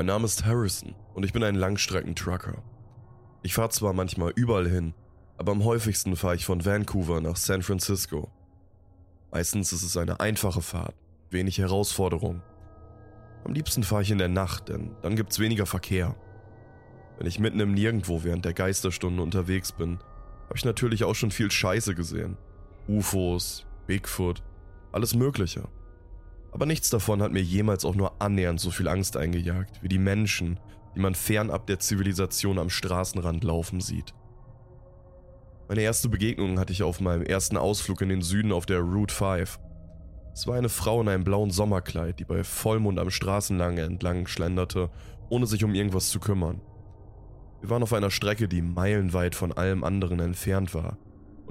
Mein Name ist Harrison und ich bin ein Langstreckentrucker. Ich fahre zwar manchmal überall hin, aber am häufigsten fahre ich von Vancouver nach San Francisco. Meistens ist es eine einfache Fahrt, wenig Herausforderung. Am liebsten fahre ich in der Nacht, denn dann gibt es weniger Verkehr. Wenn ich mitten im Nirgendwo während der Geisterstunde unterwegs bin, habe ich natürlich auch schon viel Scheiße gesehen. UFOs, Bigfoot, alles Mögliche. Aber nichts davon hat mir jemals auch nur annähernd so viel Angst eingejagt wie die Menschen, die man fernab der Zivilisation am Straßenrand laufen sieht. Meine erste Begegnung hatte ich auf meinem ersten Ausflug in den Süden auf der Route 5. Es war eine Frau in einem blauen Sommerkleid, die bei Vollmond am Straßenlang entlang schlenderte, ohne sich um irgendwas zu kümmern. Wir waren auf einer Strecke, die meilenweit von allem anderen entfernt war,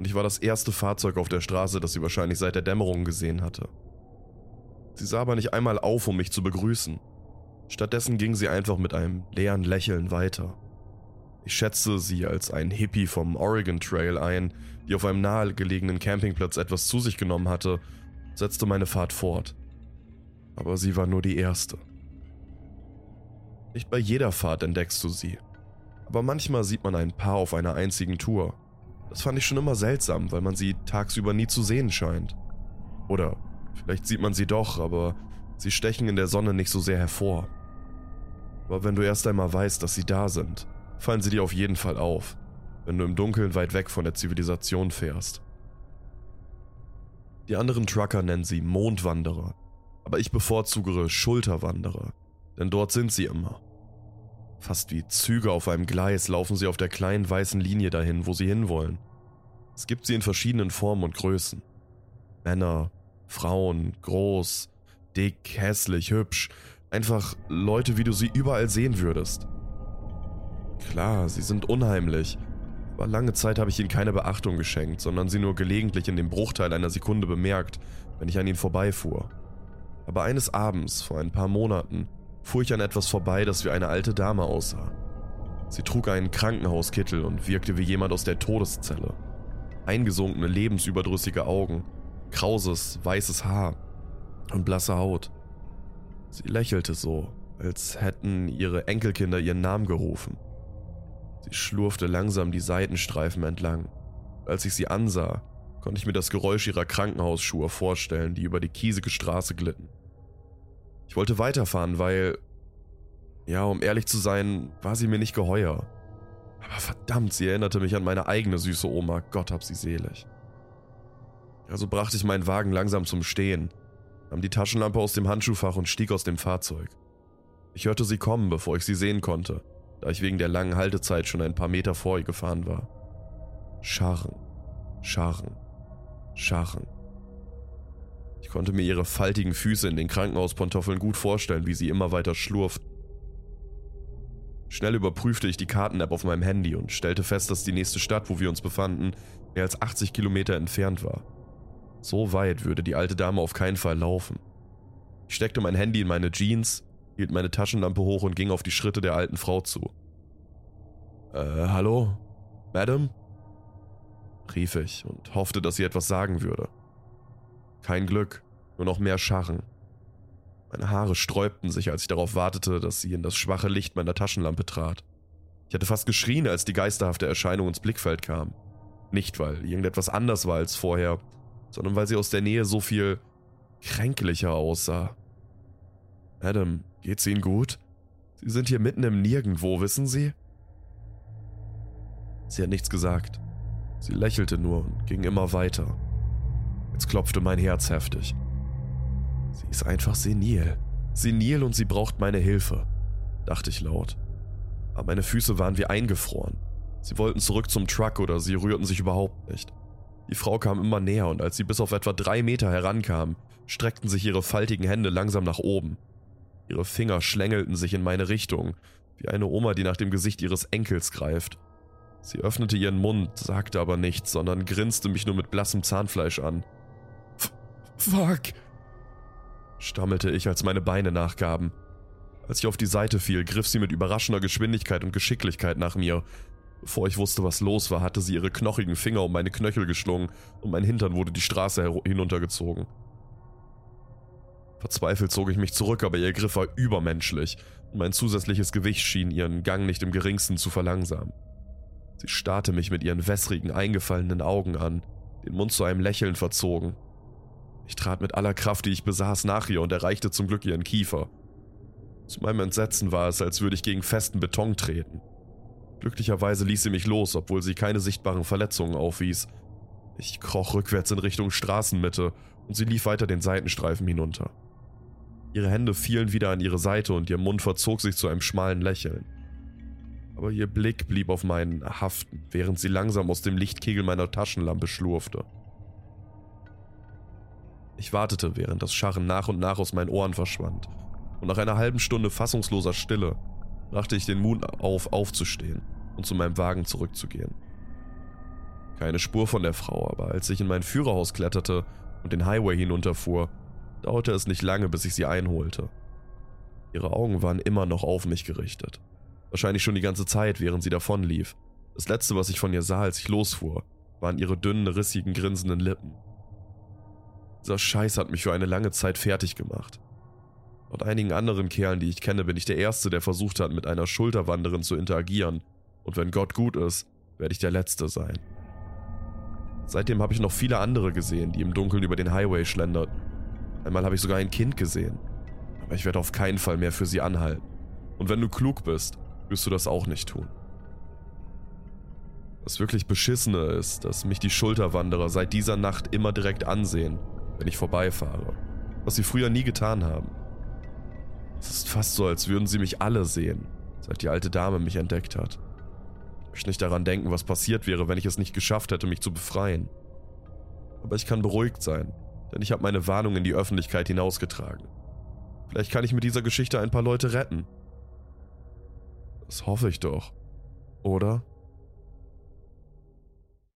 und ich war das erste Fahrzeug auf der Straße, das sie wahrscheinlich seit der Dämmerung gesehen hatte. Sie sah aber nicht einmal auf, um mich zu begrüßen. Stattdessen ging sie einfach mit einem leeren Lächeln weiter. Ich schätzte sie als ein Hippie vom Oregon Trail ein, die auf einem nahegelegenen Campingplatz etwas zu sich genommen hatte, setzte meine Fahrt fort. Aber sie war nur die erste. Nicht bei jeder Fahrt entdeckst du sie, aber manchmal sieht man ein Paar auf einer einzigen Tour. Das fand ich schon immer seltsam, weil man sie tagsüber nie zu sehen scheint. Oder vielleicht sieht man sie doch, aber sie stechen in der Sonne nicht so sehr hervor. Aber wenn du erst einmal weißt, dass sie da sind, fallen sie dir auf jeden Fall auf, wenn du im Dunkeln weit weg von der Zivilisation fährst. Die anderen Trucker nennen sie Mondwanderer, aber ich bevorzugere Schulterwanderer, denn dort sind sie immer. Fast wie Züge auf einem Gleis laufen sie auf der kleinen weißen Linie dahin, wo sie hinwollen. Es gibt sie in verschiedenen Formen und Größen. Männer, Frauen, groß, dick, hässlich, hübsch, einfach Leute, wie du sie überall sehen würdest. Klar, sie sind unheimlich, aber lange Zeit habe ich ihnen keine Beachtung geschenkt, sondern sie nur gelegentlich in dem Bruchteil einer Sekunde bemerkt, wenn ich an ihnen vorbeifuhr. Aber eines Abends, vor ein paar Monaten, fuhr ich an etwas vorbei, das wie eine alte Dame aussah. Sie trug einen Krankenhauskittel und wirkte wie jemand aus der Todeszelle. Eingesunkene, lebensüberdrüssige Augen, krauses, weißes Haar und blasse Haut. Sie lächelte so, als hätten ihre Enkelkinder ihren Namen gerufen. Sie schlurfte langsam die Seitenstreifen entlang. Als ich sie ansah, konnte ich mir das Geräusch ihrer Krankenhausschuhe vorstellen, die über die kiesige Straße glitten. Ich wollte weiterfahren, weil, ja, um ehrlich zu sein, war sie mir nicht geheuer. Aber verdammt, sie erinnerte mich an meine eigene süße Oma, Gott hab sie selig. Also brachte ich meinen Wagen langsam zum Stehen, nahm die Taschenlampe aus dem Handschuhfach und stieg aus dem Fahrzeug. Ich hörte sie kommen, bevor ich sie sehen konnte, da ich wegen der langen Haltezeit schon ein paar Meter vor ihr gefahren war. Scharren, scharren, scharren. Ich konnte mir ihre faltigen Füße in den Krankenhauspantoffeln gut vorstellen, wie sie immer weiter schlurften. Schnell überprüfte ich die Karten-App auf meinem Handy und stellte fest, dass die nächste Stadt, wo wir uns befanden, mehr als 80 Kilometer entfernt war. So weit würde die alte Dame auf keinen Fall laufen. Ich steckte mein Handy in meine Jeans hielt meine Taschenlampe hoch und ging auf die Schritte der alten Frau zu. Äh, hallo? Madam? rief ich und hoffte, dass sie etwas sagen würde. Kein Glück, nur noch mehr Scharren. Meine Haare sträubten sich, als ich darauf wartete, dass sie in das schwache Licht meiner Taschenlampe trat. Ich hatte fast geschrien, als die geisterhafte Erscheinung ins Blickfeld kam. Nicht, weil irgendetwas anders war als vorher, sondern weil sie aus der Nähe so viel kränklicher aussah. Adam, geht's Ihnen gut? Sie sind hier mitten im Nirgendwo, wissen Sie? Sie hat nichts gesagt. Sie lächelte nur und ging immer weiter. Jetzt klopfte mein Herz heftig. Sie ist einfach senil. Senil und sie braucht meine Hilfe, dachte ich laut. Aber meine Füße waren wie eingefroren. Sie wollten zurück zum Truck oder sie rührten sich überhaupt nicht. Die Frau kam immer näher und als sie bis auf etwa drei Meter herankam, streckten sich ihre faltigen Hände langsam nach oben. Ihre Finger schlängelten sich in meine Richtung, wie eine Oma, die nach dem Gesicht ihres Enkels greift. Sie öffnete ihren Mund, sagte aber nichts, sondern grinste mich nur mit blassem Zahnfleisch an. Fuck, stammelte ich, als meine Beine nachgaben. Als ich auf die Seite fiel, griff sie mit überraschender Geschwindigkeit und Geschicklichkeit nach mir. Bevor ich wusste, was los war, hatte sie ihre knochigen Finger um meine Knöchel geschlungen und mein Hintern wurde die Straße hinuntergezogen. Verzweifelt zog ich mich zurück, aber ihr Griff war übermenschlich und mein zusätzliches Gewicht schien ihren Gang nicht im geringsten zu verlangsamen. Sie starrte mich mit ihren wässrigen, eingefallenen Augen an, den Mund zu einem Lächeln verzogen. Ich trat mit aller Kraft, die ich besaß, nach ihr und erreichte zum Glück ihren Kiefer. Zu meinem Entsetzen war es, als würde ich gegen festen Beton treten. Glücklicherweise ließ sie mich los, obwohl sie keine sichtbaren Verletzungen aufwies. Ich kroch rückwärts in Richtung Straßenmitte und sie lief weiter den Seitenstreifen hinunter. Ihre Hände fielen wieder an ihre Seite und ihr Mund verzog sich zu einem schmalen Lächeln. Aber ihr Blick blieb auf meinen haften, während sie langsam aus dem Lichtkegel meiner Taschenlampe schlurfte. Ich wartete, während das Scharren nach und nach aus meinen Ohren verschwand, und nach einer halben Stunde fassungsloser Stille brachte ich den Mut auf, aufzustehen und zu meinem Wagen zurückzugehen. Keine Spur von der Frau, aber als ich in mein Führerhaus kletterte und den Highway hinunterfuhr, dauerte es nicht lange, bis ich sie einholte. Ihre Augen waren immer noch auf mich gerichtet. Wahrscheinlich schon die ganze Zeit, während sie davonlief. Das letzte, was ich von ihr sah, als ich losfuhr, waren ihre dünnen, rissigen, grinsenden Lippen. Dieser Scheiß hat mich für eine lange Zeit fertig gemacht. Laut einigen anderen Kerlen, die ich kenne, bin ich der Erste, der versucht hat, mit einer Schulterwanderin zu interagieren. Und wenn Gott gut ist, werde ich der Letzte sein. Seitdem habe ich noch viele andere gesehen, die im Dunkeln über den Highway schlenderten. Einmal habe ich sogar ein Kind gesehen. Aber ich werde auf keinen Fall mehr für sie anhalten. Und wenn du klug bist, wirst du das auch nicht tun. Das wirklich Beschissene ist, dass mich die Schulterwanderer seit dieser Nacht immer direkt ansehen, wenn ich vorbeifahre. Was sie früher nie getan haben. Es ist fast so, als würden sie mich alle sehen, seit die alte Dame mich entdeckt hat. Ich möchte nicht daran denken, was passiert wäre, wenn ich es nicht geschafft hätte, mich zu befreien. Aber ich kann beruhigt sein, denn ich habe meine Warnung in die Öffentlichkeit hinausgetragen. Vielleicht kann ich mit dieser Geschichte ein paar Leute retten. Das hoffe ich doch. Oder?